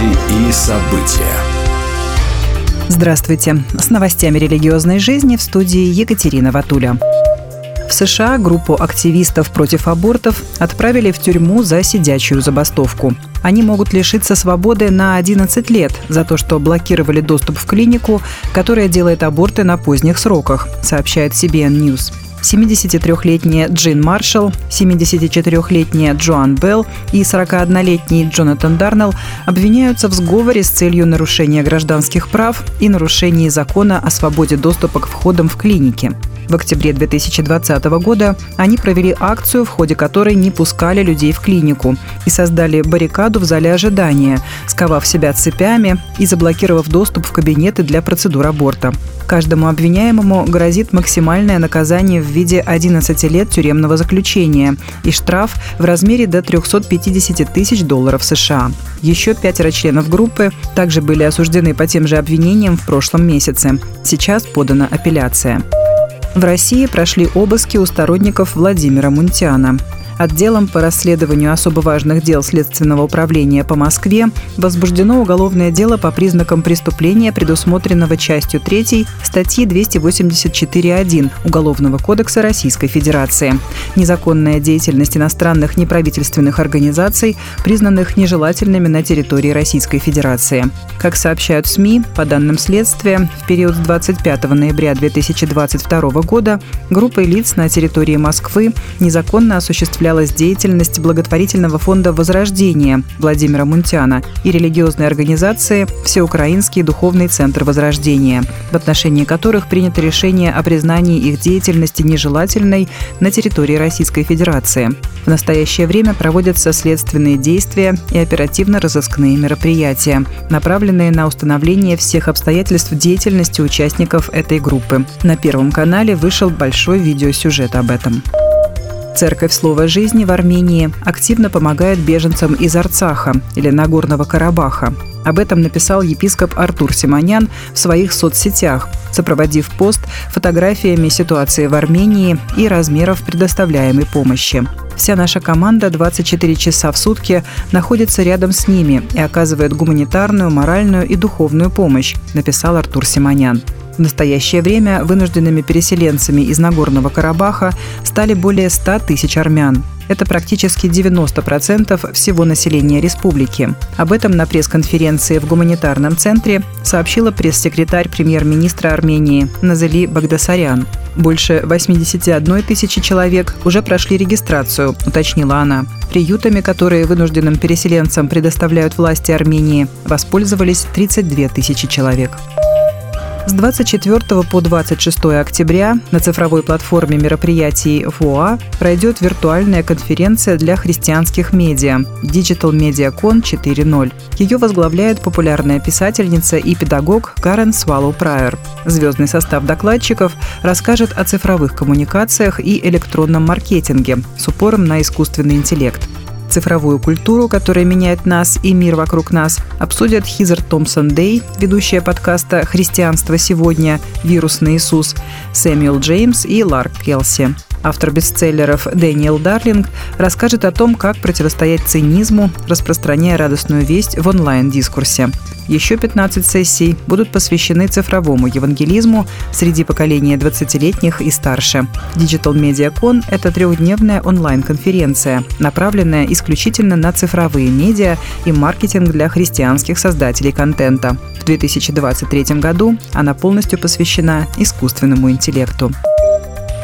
Новости и события. Здравствуйте. С новостями религиозной жизни в студии Екатерина Ватуля. В США группу активистов против абортов отправили в тюрьму за сидячую забастовку. Они могут лишиться свободы на 11 лет за то, что блокировали доступ в клинику, которая делает аборты на поздних сроках, сообщает CBN News. 73-летняя Джин Маршалл, 74-летняя Джоан Белл и 41-летний Джонатан Дарнелл обвиняются в сговоре с целью нарушения гражданских прав и нарушения закона о свободе доступа к входам в клиники. В октябре 2020 года они провели акцию, в ходе которой не пускали людей в клинику и создали баррикаду в зале ожидания, сковав себя цепями и заблокировав доступ в кабинеты для процедур аборта. Каждому обвиняемому грозит максимальное наказание в виде 11 лет тюремного заключения и штраф в размере до 350 тысяч долларов США. Еще пятеро членов группы также были осуждены по тем же обвинениям в прошлом месяце. Сейчас подана апелляция. В России прошли обыски у сторонников Владимира Мунтиана отделом по расследованию особо важных дел Следственного управления по Москве возбуждено уголовное дело по признакам преступления, предусмотренного частью 3 статьи 284.1 Уголовного кодекса Российской Федерации. Незаконная деятельность иностранных неправительственных организаций, признанных нежелательными на территории Российской Федерации. Как сообщают СМИ, по данным следствия, в период с 25 ноября 2022 года группой лиц на территории Москвы незаконно осуществляла осуществлялась деятельность благотворительного фонда «Возрождение» Владимира Мунтяна и религиозной организации «Всеукраинский духовный центр Возрождения», в отношении которых принято решение о признании их деятельности нежелательной на территории Российской Федерации. В настоящее время проводятся следственные действия и оперативно-розыскные мероприятия, направленные на установление всех обстоятельств деятельности участников этой группы. На Первом канале вышел большой видеосюжет об этом. Церковь Слова Жизни в Армении активно помогает беженцам из Арцаха или Нагорного Карабаха. Об этом написал епископ Артур Симонян в своих соцсетях, сопроводив пост фотографиями ситуации в Армении и размеров предоставляемой помощи. Вся наша команда 24 часа в сутки находится рядом с ними и оказывает гуманитарную, моральную и духовную помощь, написал Артур Симонян. В настоящее время вынужденными переселенцами из Нагорного Карабаха стали более 100 тысяч армян. Это практически 90% всего населения республики. Об этом на пресс-конференции в гуманитарном центре сообщила пресс-секретарь премьер-министра Армении Назели Багдасарян. Больше 81 тысячи человек уже прошли регистрацию, уточнила она. Приютами, которые вынужденным переселенцам предоставляют власти Армении, воспользовались 32 тысячи человек. С 24 по 26 октября на цифровой платформе мероприятий ФОА пройдет виртуальная конференция для христианских медиа Digital MediaCon 4.0. Ее возглавляет популярная писательница и педагог Карен Свалоу Прайер. Звездный состав докладчиков расскажет о цифровых коммуникациях и электронном маркетинге с упором на искусственный интеллект цифровую культуру, которая меняет нас и мир вокруг нас, обсудят Хизер Томпсон Дей, ведущая подкаста «Христианство сегодня. Вирусный Иисус», Сэмюэл Джеймс и Ларк Келси. Автор бестселлеров Дэниел Дарлинг расскажет о том, как противостоять цинизму, распространяя радостную весть в онлайн-дискурсе. Еще 15 сессий будут посвящены цифровому евангелизму среди поколения 20-летних и старше. Digital MediaCon – это трехдневная онлайн-конференция, направленная исключительно на цифровые медиа и маркетинг для христианских создателей контента. В 2023 году она полностью посвящена искусственному интеллекту.